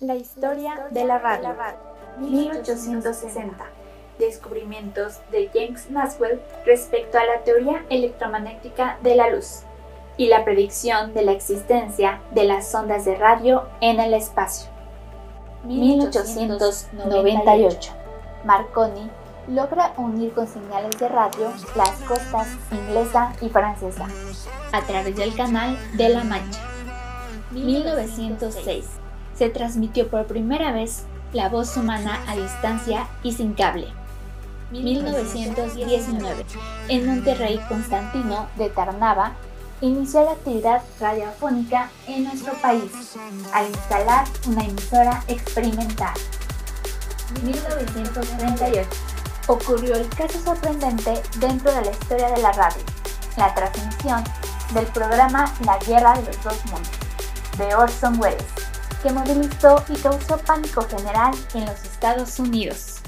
La historia de la radio. 1860. Descubrimientos de James Maxwell respecto a la teoría electromagnética de la luz y la predicción de la existencia de las ondas de radio en el espacio. 1898. Marconi logra unir con señales de radio las costas inglesa y francesa a través del canal de la Mancha. 1906 se transmitió por primera vez la voz humana a distancia y sin cable. 1919 en Monterrey Constantino de Tarnava inició la actividad radiofónica en nuestro país al instalar una emisora experimental. 1938 ocurrió el caso sorprendente dentro de la historia de la radio, la transmisión del programa La Guerra de los Dos Mundos, de Orson Welles, que movilizó y causó pánico general en los Estados Unidos.